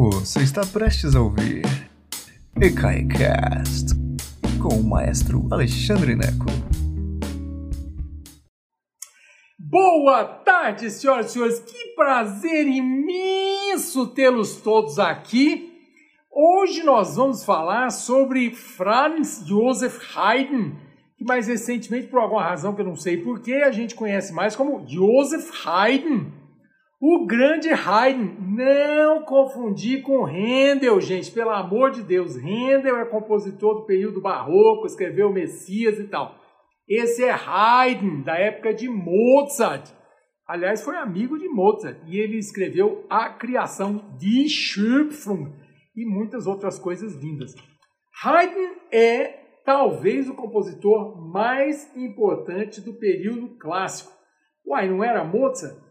Você está prestes a ouvir EKAICAST com o maestro Alexandre Neco. Boa tarde, senhoras e senhores. Que prazer imenso tê-los todos aqui. Hoje nós vamos falar sobre Franz Joseph Haydn, que mais recentemente, por alguma razão que eu não sei porquê, a gente conhece mais como Joseph Haydn. O grande Haydn, não confundir com Handel, gente, pelo amor de Deus. Handel é compositor do período barroco, escreveu Messias e tal. Esse é Haydn, da época de Mozart. Aliás, foi amigo de Mozart e ele escreveu A Criação de Schöpfung e muitas outras coisas lindas. Haydn é talvez o compositor mais importante do período clássico. Uai, não era Mozart?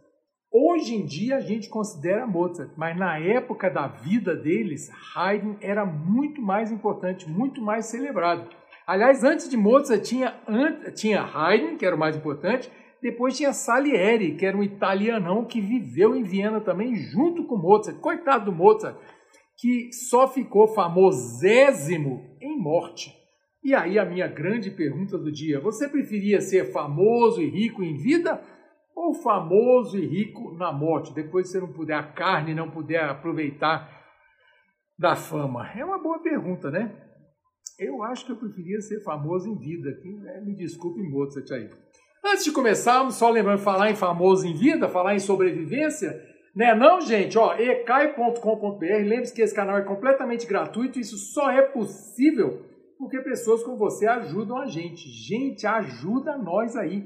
Hoje em dia a gente considera Mozart, mas na época da vida deles, Haydn era muito mais importante, muito mais celebrado. Aliás, antes de Mozart tinha, tinha Haydn, que era o mais importante, depois tinha Salieri, que era um italianão que viveu em Viena também, junto com Mozart. Coitado do Mozart, que só ficou famosésimo em morte. E aí a minha grande pergunta do dia: você preferia ser famoso e rico em vida ou famoso e rico na morte? Depois você não puder a carne, não puder aproveitar da fama? É uma boa pergunta, né? Eu acho que eu preferia ser famoso em vida. Né? Me desculpe, Mozart aí. Antes de começarmos, só lembrando falar em famoso em vida, falar em sobrevivência, né? Não, gente, ó, ecai.com.br. Lembre-se que esse canal é completamente gratuito. Isso só é possível porque pessoas como você ajudam a gente. Gente, ajuda nós aí.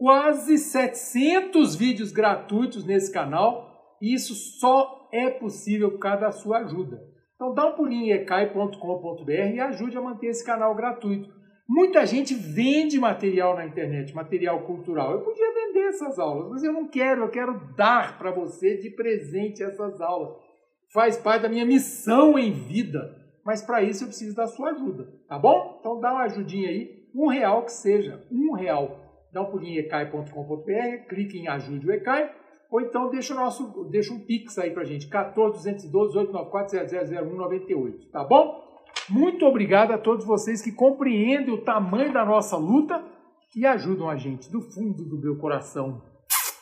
Quase 700 vídeos gratuitos nesse canal. E isso só é possível por causa da sua ajuda. Então dá um pulinho em ecai.com.br e ajude a manter esse canal gratuito. Muita gente vende material na internet, material cultural. Eu podia vender essas aulas, mas eu não quero, eu quero dar para você de presente essas aulas. Faz parte da minha missão em vida. Mas para isso eu preciso da sua ajuda, tá bom? Então dá uma ajudinha aí, um real que seja, um real. Dá um pulinho em ecai.com.br, clique em ajude o Ecai, ou então deixa, o nosso, deixa um pix aí pra gente, 14 212 894 000198, tá bom? Muito obrigado a todos vocês que compreendem o tamanho da nossa luta e ajudam a gente do fundo do meu coração.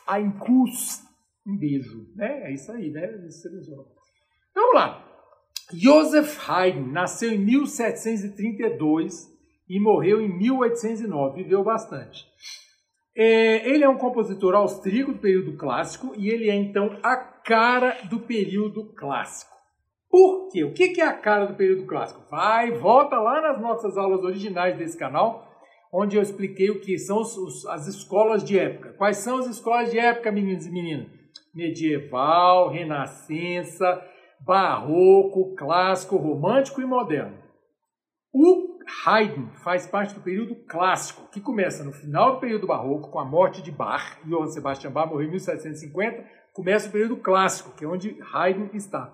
A Incus, um beijo, né? É isso aí, né? Vamos lá. Joseph Haydn nasceu em 1732 e morreu em 1809, viveu bastante. É, ele é um compositor austríaco do período clássico e ele é então a cara do período clássico. Por quê? O que é a cara do período clássico? Vai, volta lá nas nossas aulas originais desse canal, onde eu expliquei o que são os, os, as escolas de época. Quais são as escolas de época, meninos e meninas? Medieval, Renascença, Barroco, Clássico, Romântico e Moderno. O Haydn faz parte do período clássico, que começa no final do período barroco, com a morte de Bach. Johann Sebastian Bach morreu em 1750. Começa o período clássico, que é onde Haydn está.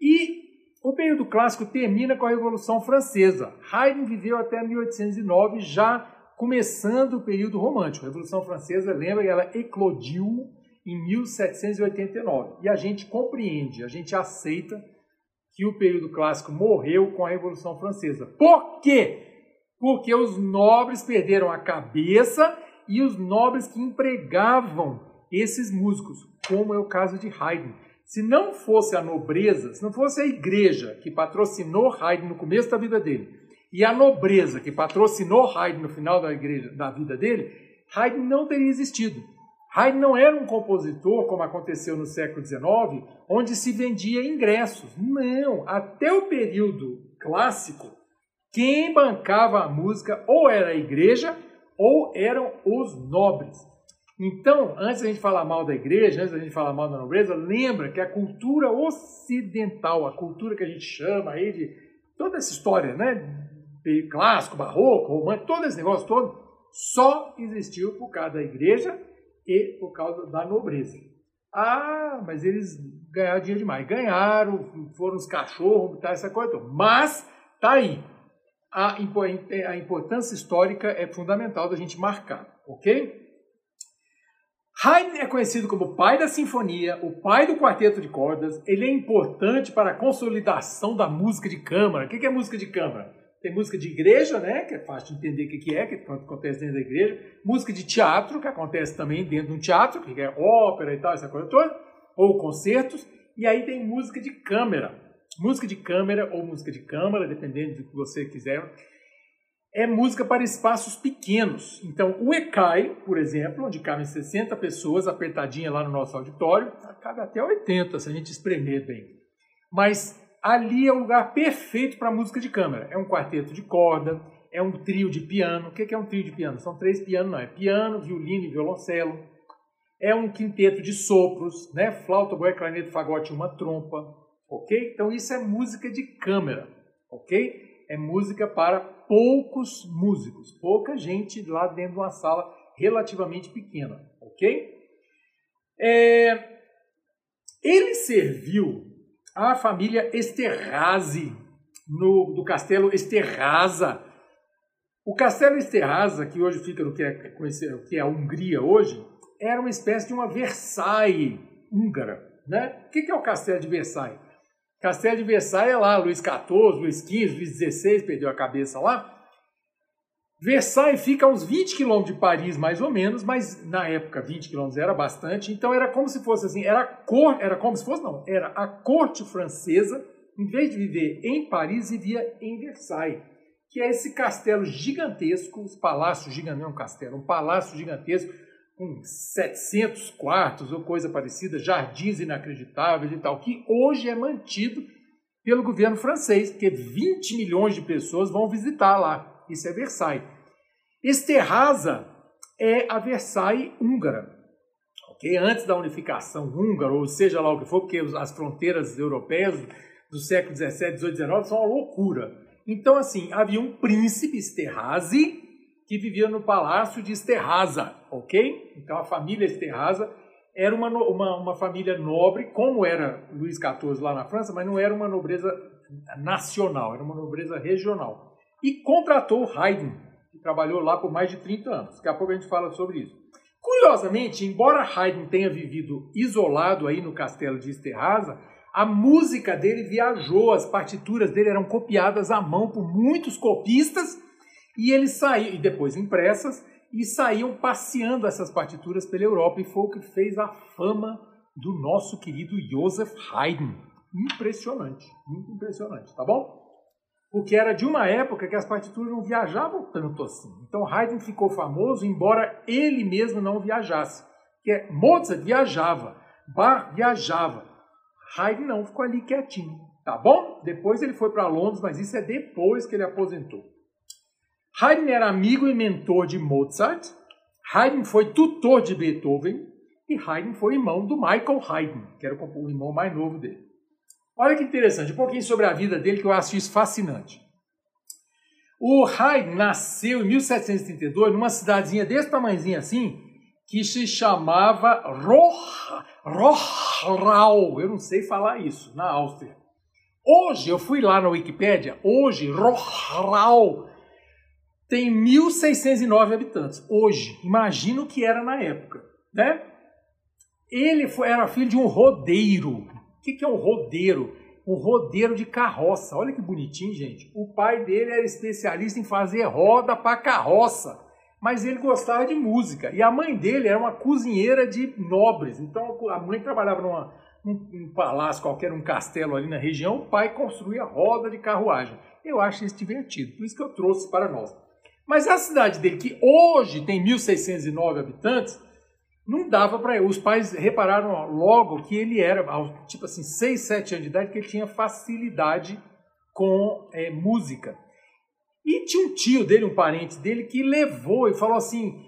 E o período clássico termina com a Revolução Francesa. Haydn viveu até 1809, já começando o período romântico. A Revolução Francesa, lembra, ela eclodiu em 1789. E a gente compreende, a gente aceita que o período clássico morreu com a Revolução Francesa. Por quê? Porque os nobres perderam a cabeça e os nobres que empregavam esses músicos, como é o caso de Haydn. Se não fosse a nobreza, se não fosse a igreja que patrocinou Haydn no começo da vida dele, e a nobreza que patrocinou Haydn no final da, igreja, da vida dele, Haydn não teria existido. Haydn não era um compositor, como aconteceu no século XIX, onde se vendia ingressos. Não, até o período clássico, quem bancava a música ou era a igreja ou eram os nobres. Então, antes da gente falar mal da igreja, antes da gente falar mal da nobreza, lembra que a cultura ocidental, a cultura que a gente chama aí de toda essa história, né? Clássico, barroco, romântico, todo esse negócio todo, só existiu por causa da igreja e por causa da nobreza. Ah, mas eles ganharam dinheiro demais. Ganharam, foram os cachorros, tá, essa coisa toda. Mas, tá aí. A, a importância histórica é fundamental da gente marcar, ok? Haydn é conhecido como o pai da sinfonia, o pai do quarteto de cordas. Ele é importante para a consolidação da música de câmara. O que é música de câmara? Tem música de igreja, né, que é fácil de entender o que é, que acontece dentro da igreja. Música de teatro, que acontece também dentro de um teatro, que é ópera e tal, essa coisa toda. Ou concertos. E aí tem música de câmara. Música de câmara ou música de câmara, dependendo do que você quiser é música para espaços pequenos. Então, o ECAI, por exemplo, onde cabem 60 pessoas apertadinha lá no nosso auditório, cabe até 80 se a gente espremer bem. Mas ali é o lugar perfeito para música de câmara. É um quarteto de corda, é um trio de piano. O que é um trio de piano? São três pianos, não. É piano, violino e violoncelo. É um quinteto de sopros, né? Flauta, boia, clarinete, fagote e uma trompa. Ok? Então isso é música de câmara. Ok? É música para poucos músicos, pouca gente lá dentro de uma sala relativamente pequena, ok? É, ele serviu à família Esterhazy no, do castelo Esterhaza. O castelo Esterhaza, que hoje fica no que é, conhecido, que é a Hungria hoje, era uma espécie de uma Versailles húngara. Né? O que é o castelo de Versailles? Castelo de Versailles é lá, Luís XIV, Luís XV, Luís XVI perdeu a cabeça lá. Versailles fica a uns 20 quilômetros de Paris, mais ou menos, mas na época 20 quilômetros era bastante, então era como se fosse assim, era cor, era como se fosse não, era a corte francesa, em vez de viver em Paris, vivia em Versailles, que é esse castelo gigantesco, os palácios gigantes, não é um castelo, um palácio gigantesco com 700 quartos ou coisa parecida, jardins inacreditáveis e tal, que hoje é mantido pelo governo francês, porque 20 milhões de pessoas vão visitar lá. Isso é Versailles. Esterhaza é a Versailles húngara. Okay? Antes da unificação húngara, ou seja lá o que for, porque as fronteiras europeias do século XVII, XVIII, XIX são uma loucura. Então, assim, havia um príncipe Esterhazy que vivia no palácio de Esterhaza, ok? Então, a família Esterhaza era uma, uma, uma família nobre, como era Luís XIV lá na França, mas não era uma nobreza nacional, era uma nobreza regional. E contratou Haydn, que trabalhou lá por mais de 30 anos. Daqui a pouco a gente fala sobre isso. Curiosamente, embora Haydn tenha vivido isolado aí no castelo de Esterhaza, a música dele viajou, as partituras dele eram copiadas à mão por muitos copistas e eles saíam, e depois impressas, e saíam passeando essas partituras pela Europa e foi o que fez a fama do nosso querido Joseph Haydn. Impressionante, muito impressionante, tá bom? Porque era de uma época que as partituras não viajavam tanto assim. Então Haydn ficou famoso, embora ele mesmo não viajasse. Que é, Mozart viajava, Bach viajava, Haydn não, ficou ali quietinho, tá bom? Depois ele foi para Londres, mas isso é depois que ele aposentou. Haydn era amigo e mentor de Mozart, Haydn foi tutor de Beethoven e Haydn foi irmão do Michael Haydn, que era o irmão mais novo dele. Olha que interessante, um pouquinho sobre a vida dele que eu acho isso fascinante. O Haydn nasceu em 1732 numa cidadezinha desse tamanhozinho assim, que se chamava Roh, Rohrau. Eu não sei falar isso, na Áustria. Hoje, eu fui lá na Wikipédia, hoje Rohrau tem 1.609 habitantes. Hoje, imagina o que era na época, né? Ele foi, era filho de um rodeiro, o que, que é um rodeiro? Um rodeiro de carroça. Olha que bonitinho, gente. O pai dele era especialista em fazer roda para carroça, mas ele gostava de música. E a mãe dele era uma cozinheira de nobres. Então a mãe trabalhava numa, num, palácio qualquer, um castelo ali na região. O pai construía roda de carruagem. Eu acho isso divertido, por isso que eu trouxe para nós. Mas a cidade dele, que hoje tem 1.609 habitantes, não dava para ele. Os pais repararam logo que ele era, tipo assim, 6, 7 anos de idade, que ele tinha facilidade com é, música. E tinha um tio dele, um parente dele, que levou e falou assim: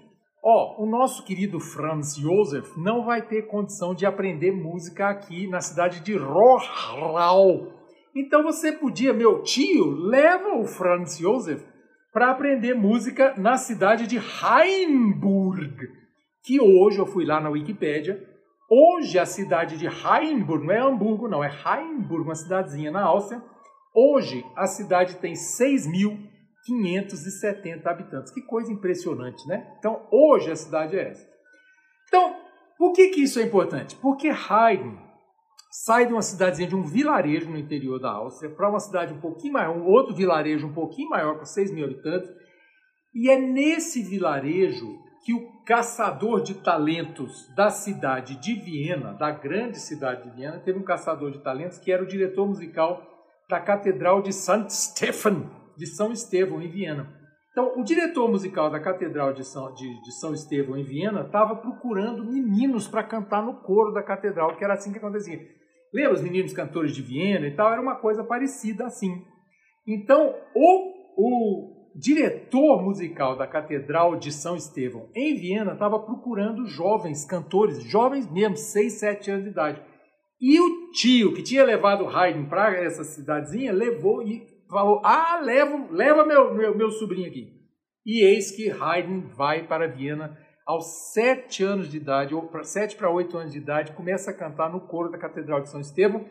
Ó, oh, o nosso querido Franz Josef não vai ter condição de aprender música aqui na cidade de Rohrau. Então você podia, meu tio, leva o Franz Josef para aprender música na cidade de Heimburg que hoje eu fui lá na Wikipédia, hoje a cidade de Heimburg, não é Hamburgo não, é Heimburg, uma cidadezinha na Áustria, hoje a cidade tem 6.570 habitantes. Que coisa impressionante, né? Então, hoje a cidade é essa. Então, por que, que isso é importante? Porque Haydn sai de uma cidadezinha, de um vilarejo no interior da Áustria, para uma cidade um pouquinho maior, um outro vilarejo um pouquinho maior, com 6 mil habitantes, e é nesse vilarejo que o caçador de talentos da cidade de Viena, da grande cidade de Viena, teve um caçador de talentos que era o diretor musical da Catedral de St. Stephen, de São Estevão, em Viena. Então, o diretor musical da Catedral de São, de, de São Estevão, em Viena, estava procurando meninos para cantar no coro da catedral, que era assim que acontecia. Lembra os meninos cantores de Viena e tal? Era uma coisa parecida assim. Então, o, o diretor musical da Catedral de São Estevão, em Viena, estava procurando jovens cantores, jovens mesmo, 6, 7 anos de idade. E o tio que tinha levado Haydn para essa cidadezinha levou e falou: Ah, leva, leva meu, meu, meu sobrinho aqui. E eis que Haydn vai para Viena aos sete anos de idade, ou sete para oito anos de idade, começa a cantar no coro da Catedral de São Estevão.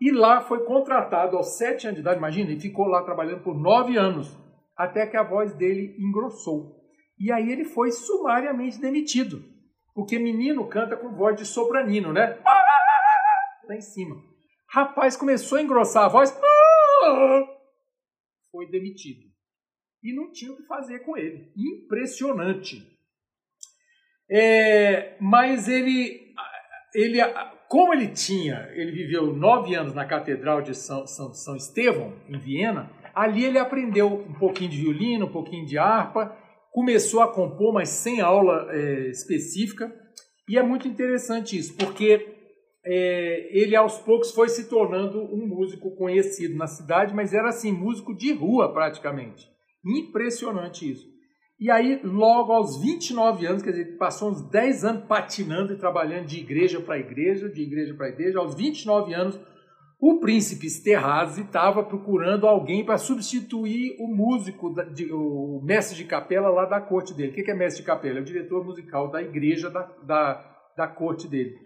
E lá foi contratado aos sete anos de idade, imagina, e ficou lá trabalhando por nove anos, até que a voz dele engrossou. E aí ele foi sumariamente demitido, porque menino canta com voz de sopranino, né? Lá em cima. Rapaz começou a engrossar a voz, foi demitido. E não tinha o que fazer com ele. Impressionante. É, mas ele, ele, como ele tinha, ele viveu nove anos na Catedral de São, São, São Estevão, em Viena, ali ele aprendeu um pouquinho de violino, um pouquinho de harpa, começou a compor, mas sem aula é, específica. E é muito interessante isso, porque é, ele aos poucos foi se tornando um músico conhecido na cidade, mas era assim, músico de rua praticamente. Impressionante isso. E aí, logo aos 29 anos, quer dizer, passou uns 10 anos patinando e trabalhando de igreja para igreja, de igreja para igreja, aos 29 anos, o príncipe Esterhazy estava procurando alguém para substituir o músico, o mestre de capela lá da corte dele. O que é mestre de capela? É o diretor musical da igreja da, da, da corte dele.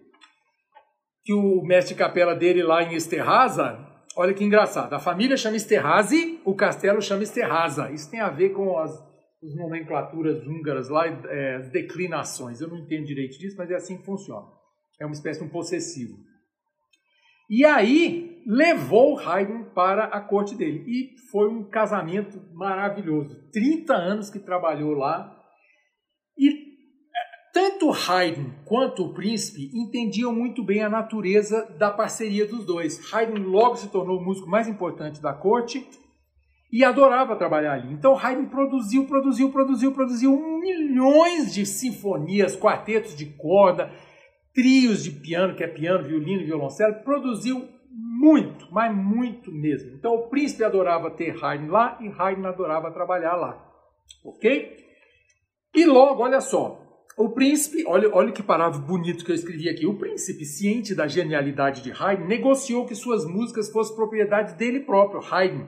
Que o mestre de capela dele lá em Esterhaza, olha que engraçado, a família chama Esterhazy, o castelo chama Esterhaza. Isso tem a ver com as as nomenclaturas húngaras lá, é, as declinações. Eu não entendo direito disso, mas é assim que funciona. É uma espécie de um possessivo. E aí levou Haydn para a corte dele. E foi um casamento maravilhoso. 30 anos que trabalhou lá. E é, tanto Haydn quanto o príncipe entendiam muito bem a natureza da parceria dos dois. Haydn logo se tornou o músico mais importante da corte e adorava trabalhar ali. Então Haydn produziu, produziu, produziu, produziu milhões de sinfonias, quartetos de corda, trios de piano, que é piano, violino e violoncelo, produziu muito, mas muito mesmo. Então o príncipe adorava ter Haydn lá e Haydn adorava trabalhar lá. Ok? E logo, olha só, o príncipe, olha, olha que parágrafo bonito que eu escrevi aqui. O príncipe, ciente da genialidade de Haydn, negociou que suas músicas fossem propriedade dele próprio, Haydn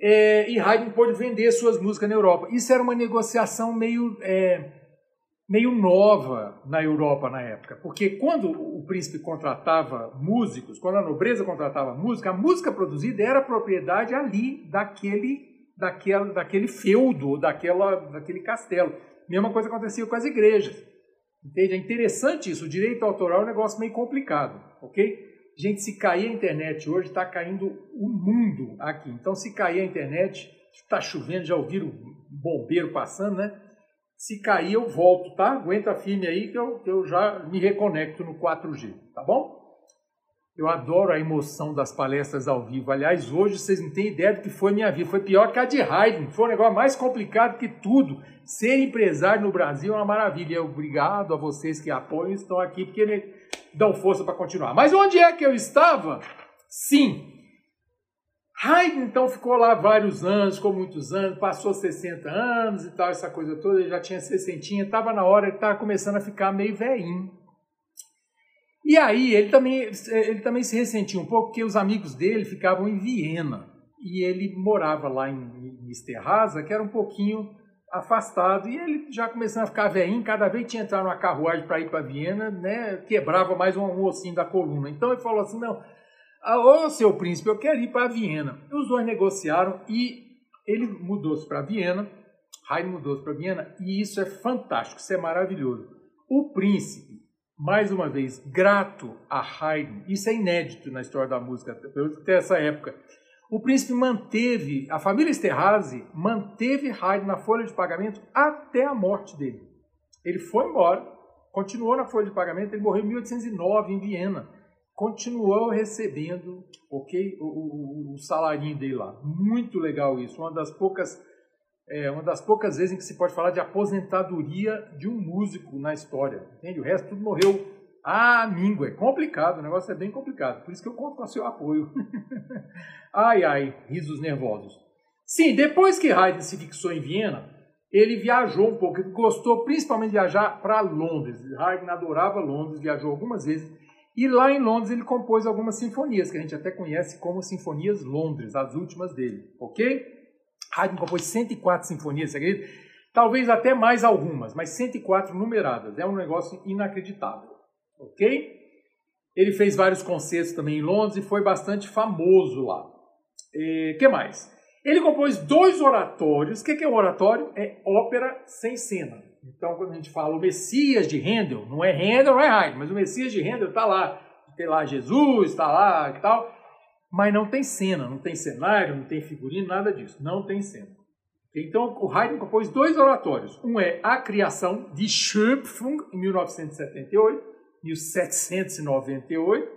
é, e Haydn pôde vender suas músicas na Europa. Isso era uma negociação meio, é, meio nova na Europa na época, porque quando o príncipe contratava músicos, quando a nobreza contratava música, a música produzida era propriedade ali daquele, daquela, daquele feudo, daquela, daquele castelo. Mesma coisa acontecia com as igrejas. Entende? É interessante isso. O direito autoral é um negócio meio complicado, ok? Gente, se cair a internet hoje, está caindo o mundo aqui. Então, se cair a internet, está chovendo, já ouviram o bombeiro passando, né? Se cair, eu volto, tá? Aguenta firme aí que eu, eu já me reconecto no 4G, tá bom? Eu adoro a emoção das palestras ao vivo. Aliás, hoje vocês não têm ideia do que foi minha vida. Foi pior que a de Haydn. Foi um negócio mais complicado que tudo. Ser empresário no Brasil é uma maravilha. Obrigado a vocês que apoiam e estão aqui, porque dão força para continuar. Mas onde é que eu estava? Sim. Haydn então ficou lá vários anos, ficou muitos anos, passou 60 anos e tal, essa coisa toda, ele já tinha 60, estava na hora, ele estava começando a ficar meio velhinho. E aí ele também, ele também se ressentiu um pouco, porque os amigos dele ficavam em Viena, e ele morava lá em, em que era um pouquinho afastado e ele já começando a ficar velhinho, cada vez que tinha entrar numa carruagem para ir para Viena, né, quebrava mais um, ossinho da coluna. Então ele falou assim: não, ô seu príncipe, eu quero ir para Viena. Os dois negociaram e ele mudou-se para Viena, Haydn mudou-se para Viena, e isso é fantástico, isso é maravilhoso. O príncipe mais uma vez, grato a Haydn. Isso é inédito na história da música, até essa época. O príncipe manteve, a família Esterhazy manteve Haydn na folha de pagamento até a morte dele. Ele foi embora, continuou na folha de pagamento, ele morreu em 1809 em Viena. Continuou recebendo ok, o, o, o salarinho dele lá. Muito legal isso. Uma das poucas é uma das poucas vezes em que se pode falar de aposentadoria de um músico na história. Entende? O resto tudo morreu à míngua. É complicado, o negócio é bem complicado. Por isso que eu conto com o seu apoio. ai, ai, risos nervosos. Sim, depois que Haydn se fixou em Viena, ele viajou um pouco, ele gostou principalmente de viajar para Londres. Haydn adorava Londres, viajou algumas vezes. E lá em Londres ele compôs algumas sinfonias, que a gente até conhece como Sinfonias Londres, as últimas dele, ok? Haydn compôs 104 sinfonias, você? Talvez até mais algumas, mas 104 numeradas. É um negócio inacreditável, ok? Ele fez vários concertos também em Londres e foi bastante famoso lá. O que mais? Ele compôs dois oratórios. O que é um oratório? É ópera sem cena. Então, quando a gente fala o Messias de Handel, não é Handel, não é Haydn, mas o Messias de Handel está lá. Tem lá Jesus, está lá e tal mas não tem cena, não tem cenário, não tem figurino, nada disso. Não tem cena. Então, o Haydn compôs dois oratórios. Um é A Criação, de Schöpfung, em 1978, 1798,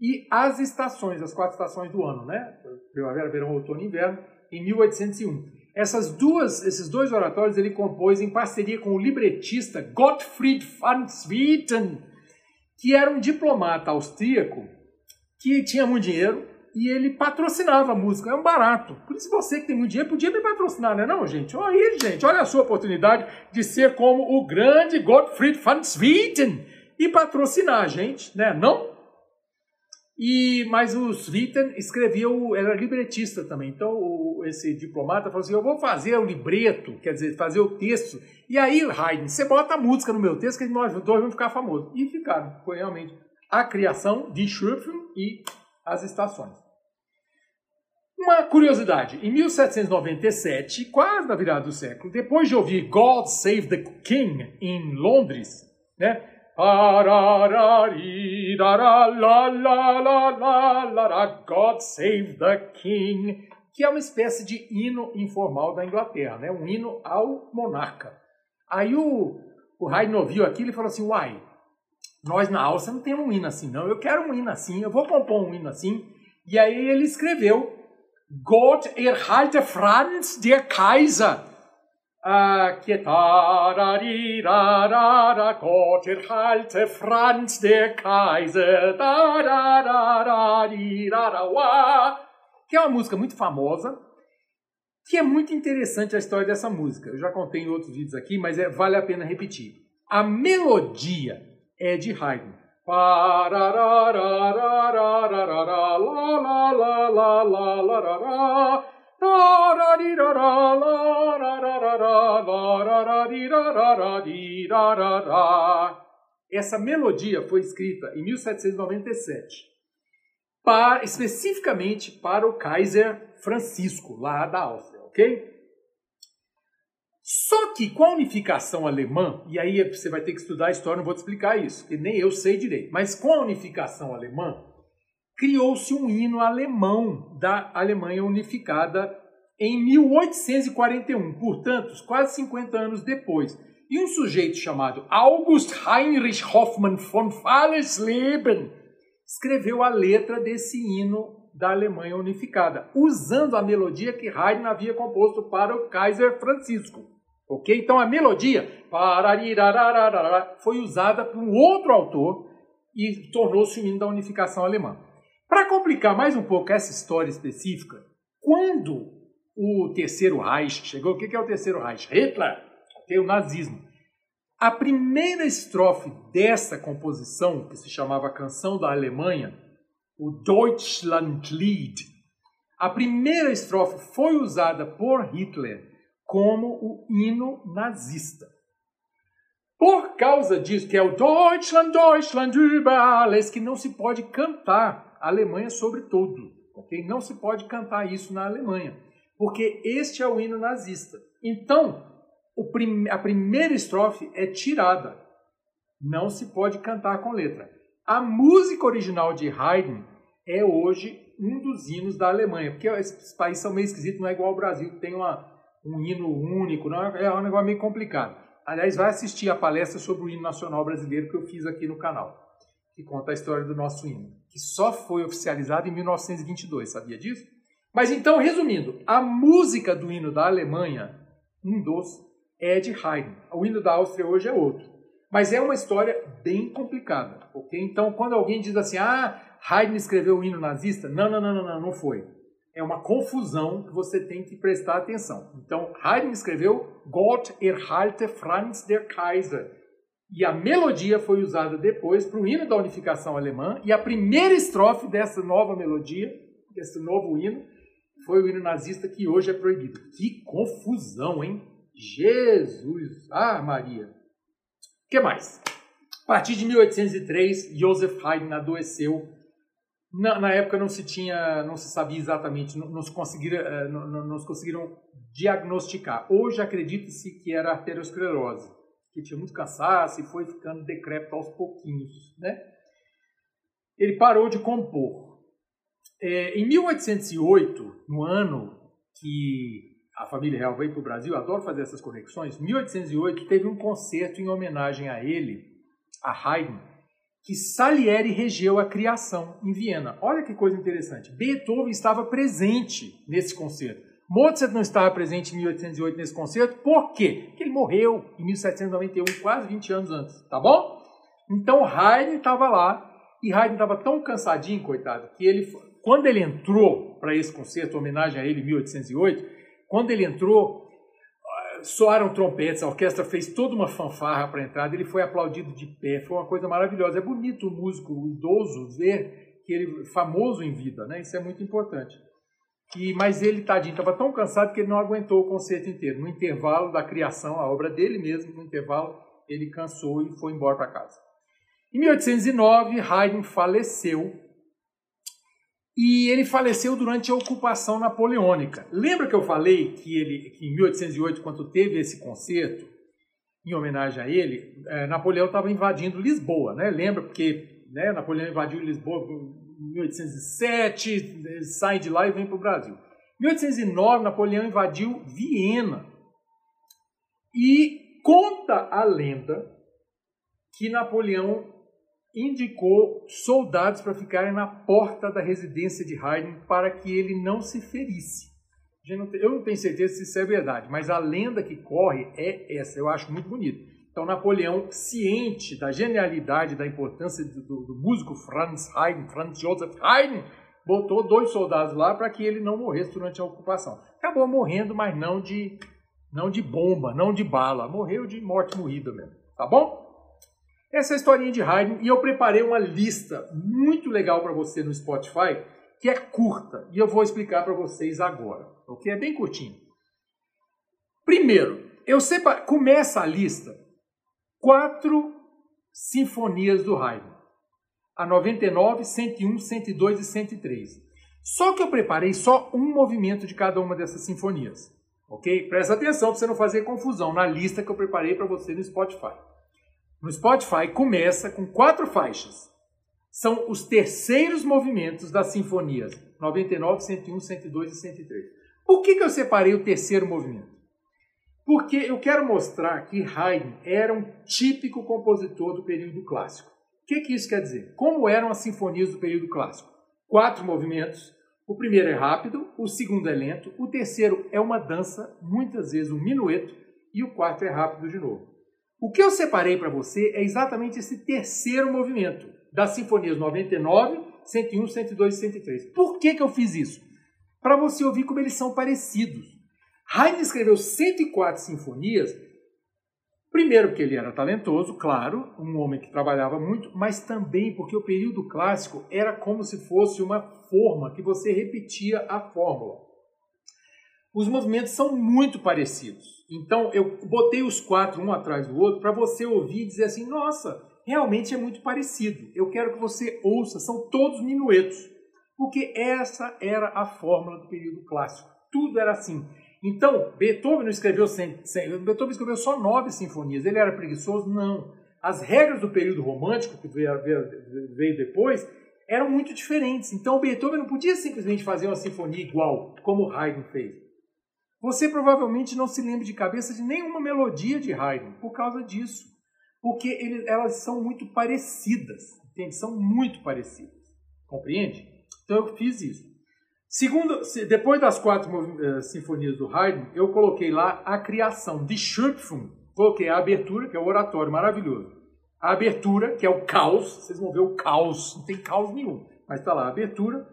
e As Estações, as quatro estações do ano, né? Primavera, verão, outono e inverno, em 1801. Essas duas, esses dois oratórios ele compôs em parceria com o libretista Gottfried van Swieten, que era um diplomata austríaco que tinha muito dinheiro, e ele patrocinava a música, é um barato. Por isso você que tem muito dinheiro podia me patrocinar, não é não, gente? Olha aí, gente, olha a sua oportunidade de ser como o grande Gottfried van Swieten e patrocinar a gente, né? Não? E, mas o Swieten escrevia, o, era libretista também. Então, o, esse diplomata falou assim: Eu vou fazer o libreto, quer dizer, fazer o texto. E aí, Haydn, você bota a música no meu texto que nós dois vamos ficar famosos. E ficaram. Foi realmente a criação de Schöpfung e as estações. Uma curiosidade, em 1797, quase na virada do século, depois de ouvir God Save the King em Londres, né? God Save the King, que é uma espécie de hino informal da Inglaterra, né? um hino ao monarca. Aí o, o Haydn ouviu aquilo e falou assim, uai, nós na Áustria não temos um hino assim, não. Eu quero um hino assim, eu vou compor um hino assim. E aí ele escreveu Gott erhalte Franz der Kaiser. Uh, que Gott erhalte Franz der Kaiser. Que é uma música muito famosa, que é muito interessante a história dessa música. Eu já contei em outros vídeos aqui, mas é, vale a pena repetir. A melodia é de Haydn. Essa melodia foi escrita em 1797, para, especificamente para o Kaiser Francisco, lá da Áustria, ok? Só que com a unificação alemã, e aí você vai ter que estudar a história, não vou te explicar isso, porque nem eu sei direito, mas com a unificação alemã, criou-se um hino alemão da Alemanha unificada em 1841, portanto, quase 50 anos depois. E um sujeito chamado August Heinrich Hoffmann von Fallersleben escreveu a letra desse hino da Alemanha unificada, usando a melodia que Haydn havia composto para o Kaiser Francisco. Ok? Então a melodia foi usada por um outro autor e tornou-se o hino da unificação alemã. Para complicar mais um pouco essa história específica, quando o Terceiro Reich chegou, o que é o Terceiro Reich? Hitler, okay? o nazismo. A primeira estrofe dessa composição, que se chamava Canção da Alemanha, o Deutschlandlied, a primeira estrofe foi usada por Hitler como o hino nazista. Por causa disso, que é o Deutschland, Deutschland über alles, que não se pode cantar a Alemanha sobre tudo, ok? Não se pode cantar isso na Alemanha, porque este é o hino nazista. Então, prim a primeira estrofe é tirada. Não se pode cantar com letra. A música original de Haydn é hoje um dos hinos da Alemanha, porque esses países são meio esquisitos, não é igual ao Brasil, que tem uma, um hino único, não é, é um negócio meio complicado. Aliás, vai assistir a palestra sobre o hino nacional brasileiro que eu fiz aqui no canal, que conta a história do nosso hino, que só foi oficializado em 1922, sabia disso? Mas então, resumindo, a música do hino da Alemanha, um dos, é de Haydn. O hino da Áustria hoje é outro. Mas é uma história bem complicada, ok? Então, quando alguém diz assim, ah, Haydn escreveu o hino nazista, não, não, não, não, não, não foi. É uma confusão que você tem que prestar atenção. Então, Haydn escreveu Gott erhalte Franz der Kaiser. E a melodia foi usada depois para o hino da unificação alemã. E a primeira estrofe dessa nova melodia, desse novo hino, foi o hino nazista que hoje é proibido. Que confusão, hein? Jesus! Ah, Maria! O que mais? A partir de 1803, Joseph Haydn adoeceu. Na, na, época não se tinha, não se sabia exatamente, não, não se conseguiram, eh, não, não, se conseguiram diagnosticar. Hoje acredita-se que era arteriosclerose, que tinha muito cansaço e foi ficando decrépito aos pouquinhos, né? Ele parou de compor. É, em 1808, no ano que a família real veio para o Brasil, adoro fazer essas conexões. 1808 teve um concerto em homenagem a ele, a Haydn, que Salieri regeu a criação em Viena. Olha que coisa interessante. Beethoven estava presente nesse concerto. Mozart não estava presente em 1808 nesse concerto, por quê? Porque ele morreu em 1791, quase 20 anos antes, tá bom? Então Haydn estava lá, e Haydn estava tão cansadinho, coitado, que ele, quando ele entrou para esse concerto, homenagem a ele em 1808, quando ele entrou, soaram trompetes, a orquestra fez toda uma fanfarra para a entrada, ele foi aplaudido de pé, foi uma coisa maravilhosa. É bonito o músico o idoso ver que ele famoso em vida, né? Isso é muito importante. Mas ele, tadinho, estava tão cansado que ele não aguentou o concerto inteiro. No intervalo da criação, a obra dele mesmo, no intervalo, ele cansou e foi embora para casa. Em 1809, Haydn faleceu e ele faleceu durante a ocupação napoleônica. Lembra que eu falei que ele, que em 1808, quando teve esse concerto, em homenagem a ele, eh, Napoleão estava invadindo Lisboa, né? Lembra porque né, Napoleão invadiu Lisboa 1807, sai de lá e vem para o Brasil. Em 1809, Napoleão invadiu Viena. E conta a lenda que Napoleão indicou soldados para ficarem na porta da residência de Haydn para que ele não se ferisse. Eu não tenho certeza se isso é verdade, mas a lenda que corre é essa, eu acho muito bonito. Então, Napoleão, ciente da genialidade, da importância do, do, do músico Franz Haydn, Franz Joseph Haydn, botou dois soldados lá para que ele não morresse durante a ocupação. Acabou morrendo, mas não de, não de bomba, não de bala. Morreu de morte morrida mesmo. Tá bom? Essa é a historinha de Haydn e eu preparei uma lista muito legal para você no Spotify, que é curta, e eu vou explicar para vocês agora, ok? É bem curtinho. Primeiro, eu separo, começa a lista quatro sinfonias do Haydn. A 99, 101, 102 e 103. Só que eu preparei só um movimento de cada uma dessas sinfonias, ok? Presta atenção para você não fazer confusão na lista que eu preparei para você no Spotify no Spotify começa com quatro faixas. São os terceiros movimentos das sinfonias 99, 101, 102 e 103. Por que, que eu separei o terceiro movimento? Porque eu quero mostrar que Haydn era um típico compositor do período clássico. O que, que isso quer dizer? Como eram as sinfonias do período clássico? Quatro movimentos. O primeiro é rápido, o segundo é lento, o terceiro é uma dança, muitas vezes um minueto, e o quarto é rápido de novo. O que eu separei para você é exatamente esse terceiro movimento das sinfonias 99, 101, 102 e 103. Por que, que eu fiz isso? Para você ouvir como eles são parecidos. Haydn escreveu 104 sinfonias, primeiro porque ele era talentoso, claro, um homem que trabalhava muito, mas também porque o período clássico era como se fosse uma forma que você repetia a fórmula. Os movimentos são muito parecidos. Então eu botei os quatro um atrás do outro para você ouvir e dizer assim: nossa, realmente é muito parecido. Eu quero que você ouça, são todos minuetos, porque essa era a fórmula do período clássico. Tudo era assim. Então, Beethoven não escreveu sem, sem, Beethoven escreveu só nove sinfonias. Ele era preguiçoso? Não. As regras do período romântico, que veio, veio depois, eram muito diferentes. Então Beethoven não podia simplesmente fazer uma sinfonia igual, como Haydn fez. Você provavelmente não se lembra de cabeça de nenhuma melodia de Haydn por causa disso. Porque ele, elas são muito parecidas, entende? São muito parecidas. Compreende? Então eu fiz isso. Segundo, depois das quatro uh, sinfonias do Haydn, eu coloquei lá a criação de Schöpfung. Coloquei a abertura, que é o oratório maravilhoso. A abertura, que é o caos. Vocês vão ver o caos. Não tem caos nenhum. Mas está lá a abertura.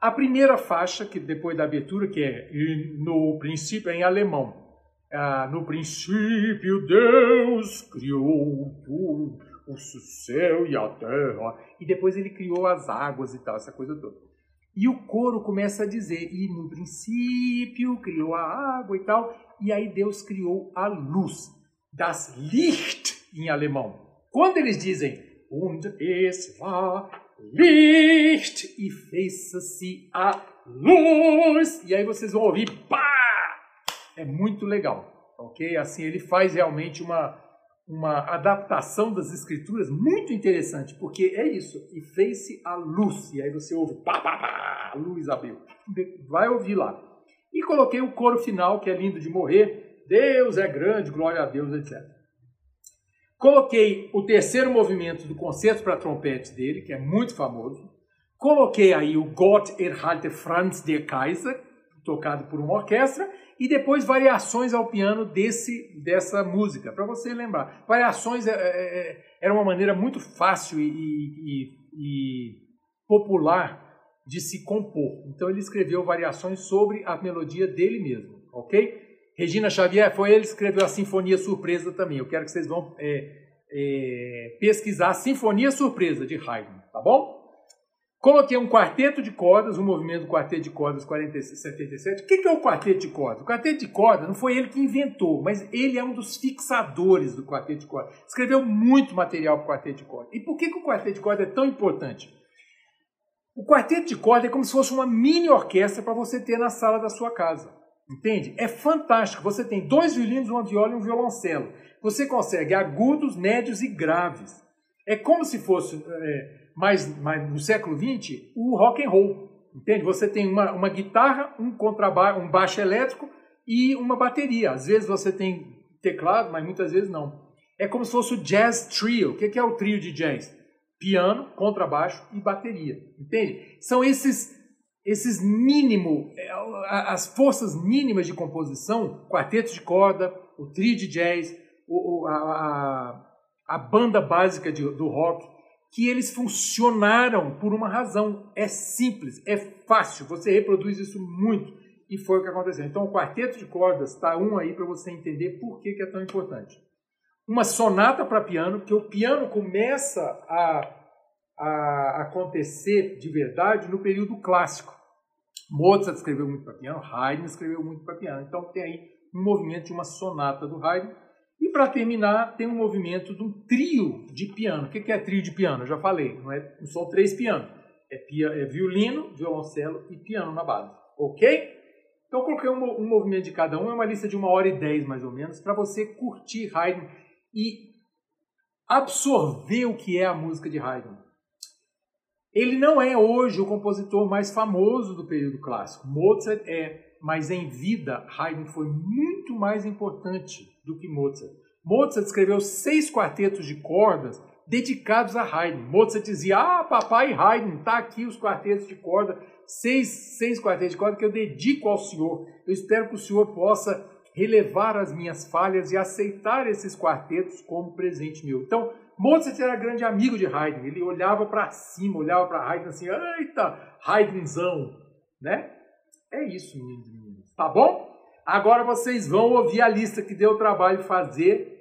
A primeira faixa, que depois da abertura, que é no princípio, é em alemão. Ah, no princípio Deus criou tudo, o céu e a terra. E depois ele criou as águas e tal, essa coisa toda. E o coro começa a dizer, e no princípio criou a água e tal, e aí Deus criou a luz, das Licht em alemão. Quando eles dizem, und es war Licht, e fez-se a luz, e aí vocês vão ouvir, pá! É muito legal, ok? Assim, ele faz realmente uma, uma adaptação das escrituras muito interessante, porque é isso, e fez-se a luz, e aí você ouve, pá, pá, pá, luz abriu. Vai ouvir lá. E coloquei o coro final, que é lindo de morrer, Deus é grande, glória a Deus, etc. Coloquei o terceiro movimento do concerto para trompete dele, que é muito famoso. Coloquei aí o Gott erhalte Franz der Kaiser, tocado por uma orquestra, e depois variações ao piano desse, dessa música, para você lembrar. Variações é, é, é, era uma maneira muito fácil e, e, e popular de se compor. Então ele escreveu variações sobre a melodia dele mesmo, ok? Regina Xavier, foi ele que escreveu a Sinfonia Surpresa também. Eu quero que vocês vão é, é, pesquisar a Sinfonia Surpresa de Haydn, tá bom? Coloquei um quarteto de cordas, um movimento do quarteto de cordas 4077. O que é o quarteto de cordas? O quarteto de cordas não foi ele que inventou, mas ele é um dos fixadores do quarteto de cordas. Escreveu muito material para o quarteto de cordas. E por que, que o quarteto de cordas é tão importante? O quarteto de cordas é como se fosse uma mini orquestra para você ter na sala da sua casa. Entende? É fantástico. Você tem dois violinos, uma viola e um violoncelo. Você consegue agudos, médios e graves. É como se fosse. É, mas, mas no século XX, o rock and roll. Entende? Você tem uma, uma guitarra, um contrabaixo, um baixo elétrico e uma bateria. Às vezes você tem teclado, mas muitas vezes não. É como se fosse o jazz trio. O que é o trio de jazz? Piano, contrabaixo e bateria. Entende? São esses esses mínimo, é, as forças mínimas de composição, quarteto de corda, o trio de jazz, o, a, a, a banda básica de, do rock, que eles funcionaram por uma razão. É simples, é fácil, você reproduz isso muito. E foi o que aconteceu. Então, o quarteto de cordas está um aí para você entender por que, que é tão importante. Uma sonata para piano, que o piano começa a, a acontecer de verdade no período clássico. Mozart escreveu muito para piano, Haydn escreveu muito para piano. Então, tem aí um movimento de uma sonata do Haydn e para terminar, tem um movimento de um trio de piano. O que é trio de piano? Eu já falei, não, é, não são três pianos. É, pia, é violino, violoncelo e piano na base. Ok? Então coloquei um, um, movimento de cada um, é uma lista de uma hora e dez mais ou menos, para você curtir Haydn e absorver o que é a música de Haydn. Ele não é hoje o compositor mais famoso do período clássico. Mozart é, mas em vida, Haydn foi muito mais importante do que Mozart. Mozart escreveu seis quartetos de cordas dedicados a Haydn. Mozart dizia: Ah, papai Haydn, tá aqui os quartetos de corda, seis, seis quartetos de corda que eu dedico ao senhor. Eu espero que o senhor possa relevar as minhas falhas e aceitar esses quartetos como presente meu. Então, Mozart era grande amigo de Haydn. Ele olhava para cima, olhava para Haydn assim: Eita, Haydnzão, né? É isso, meninos. Tá bom? Agora vocês vão ouvir a lista que deu trabalho fazer.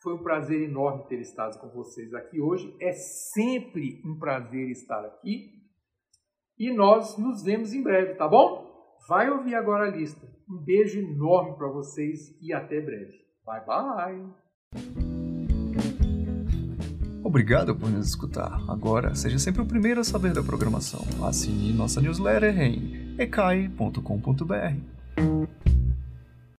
Foi um prazer enorme ter estado com vocês aqui hoje. É sempre um prazer estar aqui. E nós nos vemos em breve, tá bom? Vai ouvir agora a lista. Um beijo enorme para vocês e até breve. Bye bye. Obrigado por nos escutar. Agora, seja sempre o primeiro a saber da programação. Assine nossa newsletter em ecai.com.br.